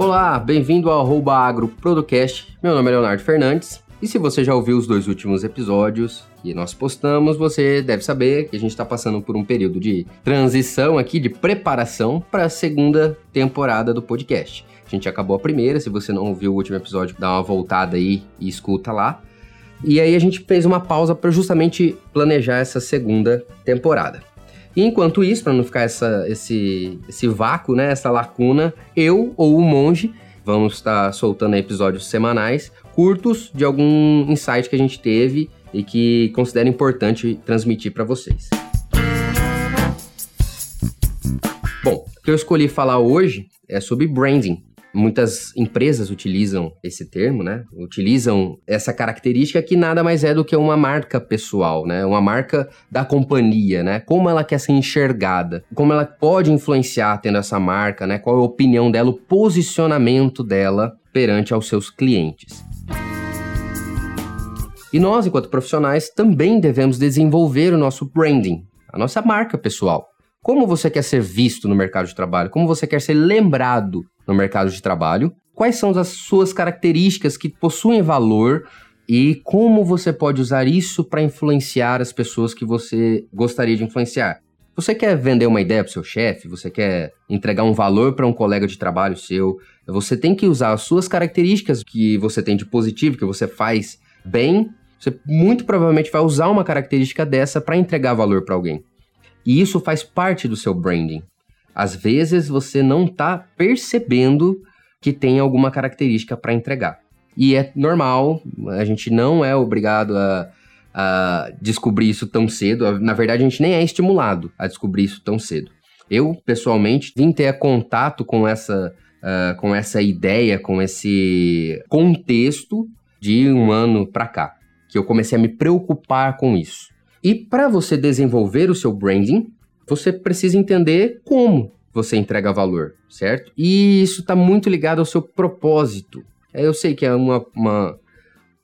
Olá, bem-vindo ao Arroba Agro Producast. Meu nome é Leonardo Fernandes. E se você já ouviu os dois últimos episódios que nós postamos, você deve saber que a gente está passando por um período de transição aqui, de preparação para a segunda temporada do podcast. A gente acabou a primeira, se você não ouviu o último episódio, dá uma voltada aí e escuta lá. E aí a gente fez uma pausa para justamente planejar essa segunda temporada. E enquanto isso, para não ficar essa, esse, esse vácuo, né, essa lacuna, eu ou o monge vamos estar soltando episódios semanais curtos de algum insight que a gente teve e que considero importante transmitir para vocês. Bom, o que eu escolhi falar hoje é sobre branding. Muitas empresas utilizam esse termo, né? Utilizam essa característica que nada mais é do que uma marca pessoal, né? Uma marca da companhia, né? Como ela quer ser enxergada, como ela pode influenciar tendo essa marca, né? Qual é a opinião dela, o posicionamento dela perante aos seus clientes. E nós, enquanto profissionais, também devemos desenvolver o nosso branding, a nossa marca pessoal. Como você quer ser visto no mercado de trabalho? Como você quer ser lembrado no mercado de trabalho? Quais são as suas características que possuem valor e como você pode usar isso para influenciar as pessoas que você gostaria de influenciar? Você quer vender uma ideia para seu chefe? Você quer entregar um valor para um colega de trabalho seu? Você tem que usar as suas características que você tem de positivo, que você faz bem. Você muito provavelmente vai usar uma característica dessa para entregar valor para alguém. E isso faz parte do seu branding. Às vezes você não está percebendo que tem alguma característica para entregar. E é normal, a gente não é obrigado a, a descobrir isso tão cedo. Na verdade, a gente nem é estimulado a descobrir isso tão cedo. Eu, pessoalmente, vim ter contato com essa, uh, com essa ideia, com esse contexto de um ano para cá, que eu comecei a me preocupar com isso. E para você desenvolver o seu branding, você precisa entender como você entrega valor, certo? E isso está muito ligado ao seu propósito. É, eu sei que é uma, uma,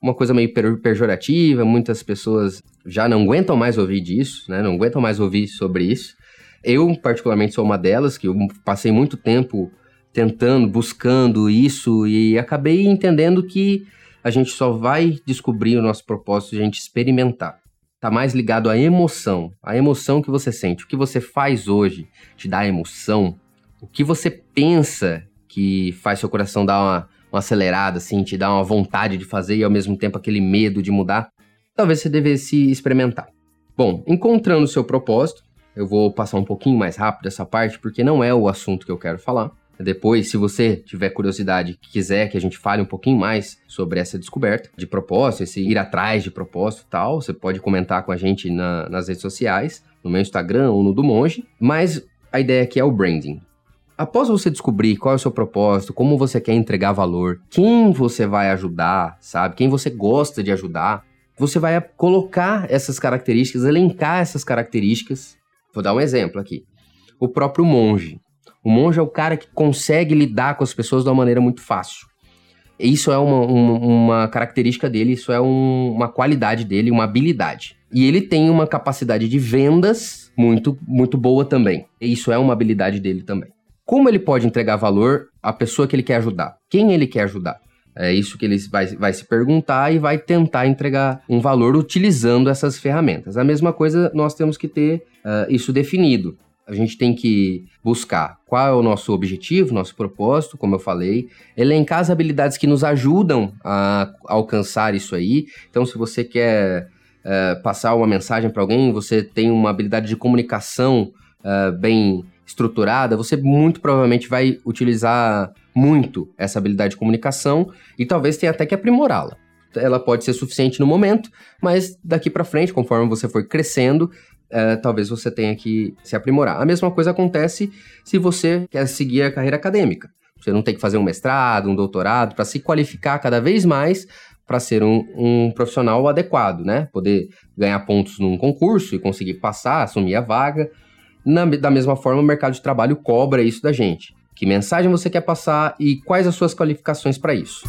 uma coisa meio pejorativa, muitas pessoas já não aguentam mais ouvir disso, né? Não aguentam mais ouvir sobre isso. Eu, particularmente, sou uma delas, que eu passei muito tempo tentando, buscando isso e acabei entendendo que a gente só vai descobrir o nosso propósito se a gente experimentar. Tá mais ligado à emoção, a emoção que você sente. O que você faz hoje te dá emoção. O que você pensa que faz seu coração dar uma, uma acelerada, assim, te dá uma vontade de fazer e ao mesmo tempo aquele medo de mudar. Talvez você devesse experimentar. Bom, encontrando o seu propósito, eu vou passar um pouquinho mais rápido essa parte porque não é o assunto que eu quero falar. Depois, se você tiver curiosidade, quiser que a gente fale um pouquinho mais sobre essa descoberta de propósito, esse ir atrás de propósito e tal, você pode comentar com a gente na, nas redes sociais, no meu Instagram ou no do Monge. Mas a ideia aqui é o branding. Após você descobrir qual é o seu propósito, como você quer entregar valor, quem você vai ajudar, sabe? Quem você gosta de ajudar, você vai colocar essas características, elencar essas características. Vou dar um exemplo aqui. O próprio monge. O monge é o cara que consegue lidar com as pessoas de uma maneira muito fácil. Isso é uma, uma, uma característica dele, isso é um, uma qualidade dele, uma habilidade. E ele tem uma capacidade de vendas muito, muito boa também. E isso é uma habilidade dele também. Como ele pode entregar valor à pessoa que ele quer ajudar? Quem ele quer ajudar? É isso que ele vai, vai se perguntar e vai tentar entregar um valor utilizando essas ferramentas. A mesma coisa nós temos que ter uh, isso definido. A gente tem que buscar qual é o nosso objetivo, nosso propósito, como eu falei, elencar as habilidades que nos ajudam a alcançar isso aí. Então, se você quer uh, passar uma mensagem para alguém, você tem uma habilidade de comunicação uh, bem estruturada, você muito provavelmente vai utilizar muito essa habilidade de comunicação e talvez tenha até que aprimorá-la ela pode ser suficiente no momento, mas daqui para frente, conforme você for crescendo, é, talvez você tenha que se aprimorar. A mesma coisa acontece se você quer seguir a carreira acadêmica. Você não tem que fazer um mestrado, um doutorado, para se qualificar cada vez mais para ser um, um, profissional adequado, né? Poder ganhar pontos num concurso e conseguir passar, assumir a vaga. Na, da mesma forma, o mercado de trabalho cobra isso da gente. Que mensagem você quer passar e quais as suas qualificações para isso?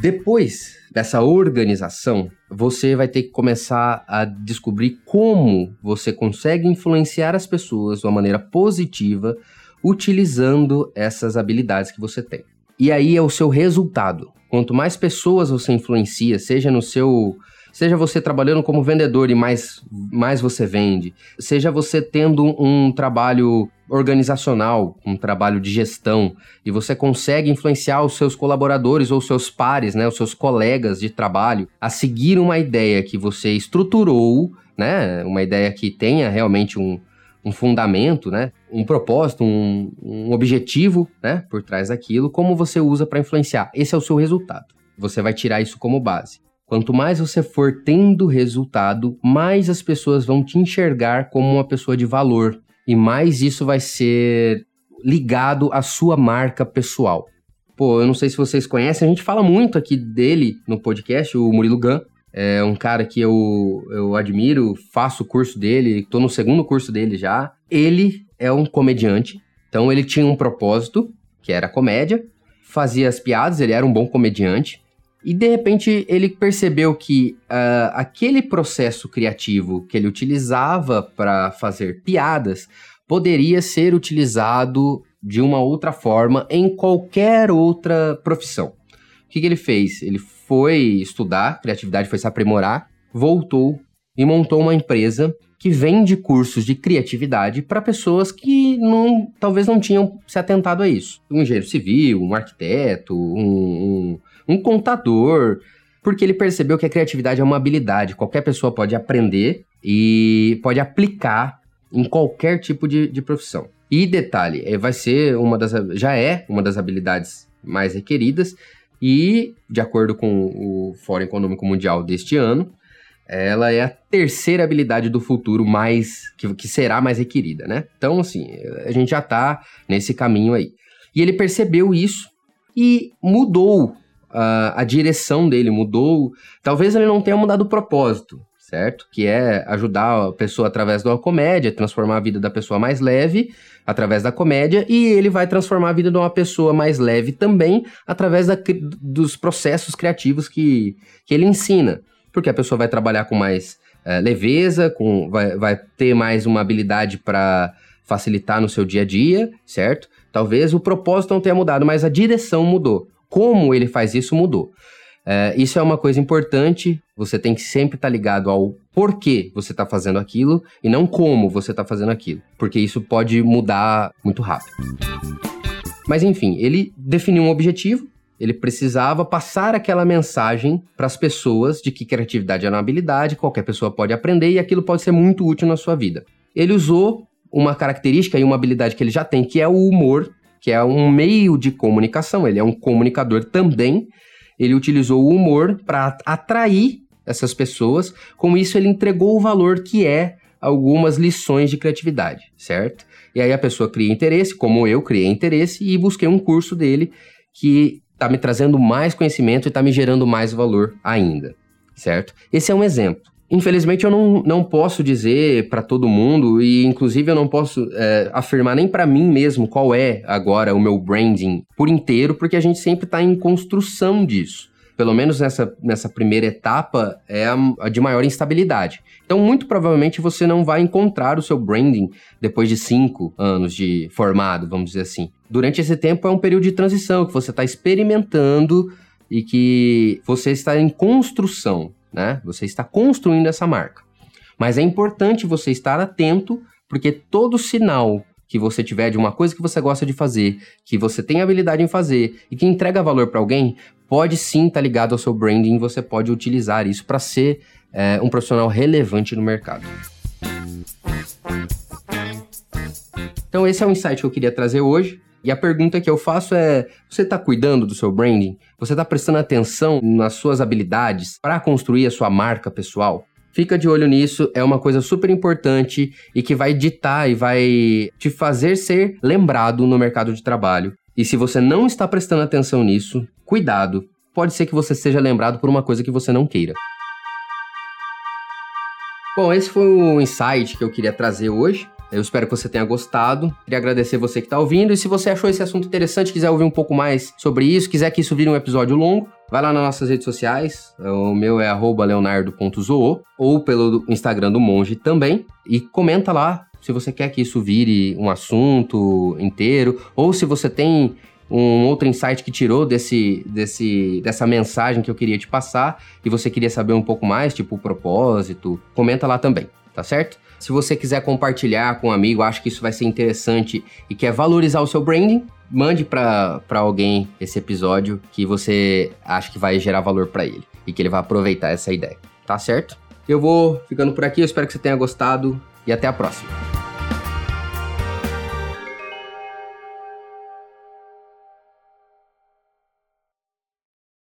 Depois dessa organização, você vai ter que começar a descobrir como você consegue influenciar as pessoas de uma maneira positiva utilizando essas habilidades que você tem. E aí é o seu resultado. Quanto mais pessoas você influencia, seja no seu Seja você trabalhando como vendedor e mais, mais você vende, seja você tendo um trabalho organizacional, um trabalho de gestão, e você consegue influenciar os seus colaboradores ou seus pares, né, os seus colegas de trabalho, a seguir uma ideia que você estruturou, né, uma ideia que tenha realmente um, um fundamento, né, um propósito, um, um objetivo, né, por trás daquilo, como você usa para influenciar. Esse é o seu resultado. Você vai tirar isso como base. Quanto mais você for tendo resultado, mais as pessoas vão te enxergar como uma pessoa de valor e mais isso vai ser ligado à sua marca pessoal. Pô, eu não sei se vocês conhecem, a gente fala muito aqui dele no podcast, o Murilo Gun. É um cara que eu, eu admiro, faço o curso dele, tô no segundo curso dele já. Ele é um comediante, então ele tinha um propósito, que era comédia, fazia as piadas, ele era um bom comediante, e de repente ele percebeu que uh, aquele processo criativo que ele utilizava para fazer piadas poderia ser utilizado de uma outra forma em qualquer outra profissão. O que, que ele fez? Ele foi estudar criatividade, foi se aprimorar, voltou e montou uma empresa que vende cursos de criatividade para pessoas que não, talvez não tinham se atentado a isso. Um engenheiro civil, um arquiteto, um, um contador, porque ele percebeu que a criatividade é uma habilidade, qualquer pessoa pode aprender e pode aplicar em qualquer tipo de, de profissão. E detalhe, é, vai ser uma das já é uma das habilidades mais requeridas e de acordo com o Fórum Econômico Mundial deste ano, ela é a terceira habilidade do futuro mais que, que será mais requerida, né? Então, assim, a gente já está nesse caminho aí. E ele percebeu isso e mudou a, a direção dele mudou. Talvez ele não tenha mudado o propósito, certo? Que é ajudar a pessoa através da comédia, transformar a vida da pessoa mais leve através da comédia, e ele vai transformar a vida de uma pessoa mais leve também através da, dos processos criativos que, que ele ensina. Porque a pessoa vai trabalhar com mais é, leveza, com, vai, vai ter mais uma habilidade para facilitar no seu dia a dia, certo? Talvez o propósito não tenha mudado, mas a direção mudou como ele faz isso mudou. É, isso é uma coisa importante, você tem que sempre estar tá ligado ao porquê você está fazendo aquilo e não como você está fazendo aquilo, porque isso pode mudar muito rápido. Mas enfim, ele definiu um objetivo, ele precisava passar aquela mensagem para as pessoas de que criatividade é uma habilidade, qualquer pessoa pode aprender e aquilo pode ser muito útil na sua vida. Ele usou uma característica e uma habilidade que ele já tem, que é o humor, que é um meio de comunicação, ele é um comunicador também. Ele utilizou o humor para atrair essas pessoas, com isso ele entregou o valor que é algumas lições de criatividade, certo? E aí a pessoa cria interesse, como eu criei interesse e busquei um curso dele que está me trazendo mais conhecimento e está me gerando mais valor ainda, certo? Esse é um exemplo. Infelizmente, eu não, não posso dizer para todo mundo, e inclusive eu não posso é, afirmar nem para mim mesmo qual é agora o meu branding por inteiro, porque a gente sempre está em construção disso. Pelo menos nessa, nessa primeira etapa, é a, a de maior instabilidade. Então, muito provavelmente, você não vai encontrar o seu branding depois de cinco anos de formado, vamos dizer assim. Durante esse tempo, é um período de transição que você está experimentando e que você está em construção né? Você está construindo essa marca. Mas é importante você estar atento, porque todo sinal que você tiver de uma coisa que você gosta de fazer, que você tem habilidade em fazer e que entrega valor para alguém, pode sim estar tá ligado ao seu branding. Você pode utilizar isso para ser é, um profissional relevante no mercado. Então, esse é o insight que eu queria trazer hoje. E a pergunta que eu faço é: você está cuidando do seu branding? Você está prestando atenção nas suas habilidades para construir a sua marca pessoal? Fica de olho nisso, é uma coisa super importante e que vai ditar e vai te fazer ser lembrado no mercado de trabalho. E se você não está prestando atenção nisso, cuidado, pode ser que você seja lembrado por uma coisa que você não queira. Bom, esse foi o insight que eu queria trazer hoje. Eu espero que você tenha gostado. Queria agradecer você que está ouvindo. E se você achou esse assunto interessante, quiser ouvir um pouco mais sobre isso, quiser que isso vire um episódio longo, vai lá nas nossas redes sociais. O meu é leonardo.zoo ou pelo Instagram do Monge também. E comenta lá se você quer que isso vire um assunto inteiro ou se você tem um outro insight que tirou desse, desse, dessa mensagem que eu queria te passar e você queria saber um pouco mais, tipo o propósito, comenta lá também, tá certo? Se você quiser compartilhar com um amigo, acho que isso vai ser interessante e quer valorizar o seu branding, mande para alguém esse episódio que você acha que vai gerar valor para ele e que ele vai aproveitar essa ideia, tá certo? Eu vou ficando por aqui, eu espero que você tenha gostado e até a próxima.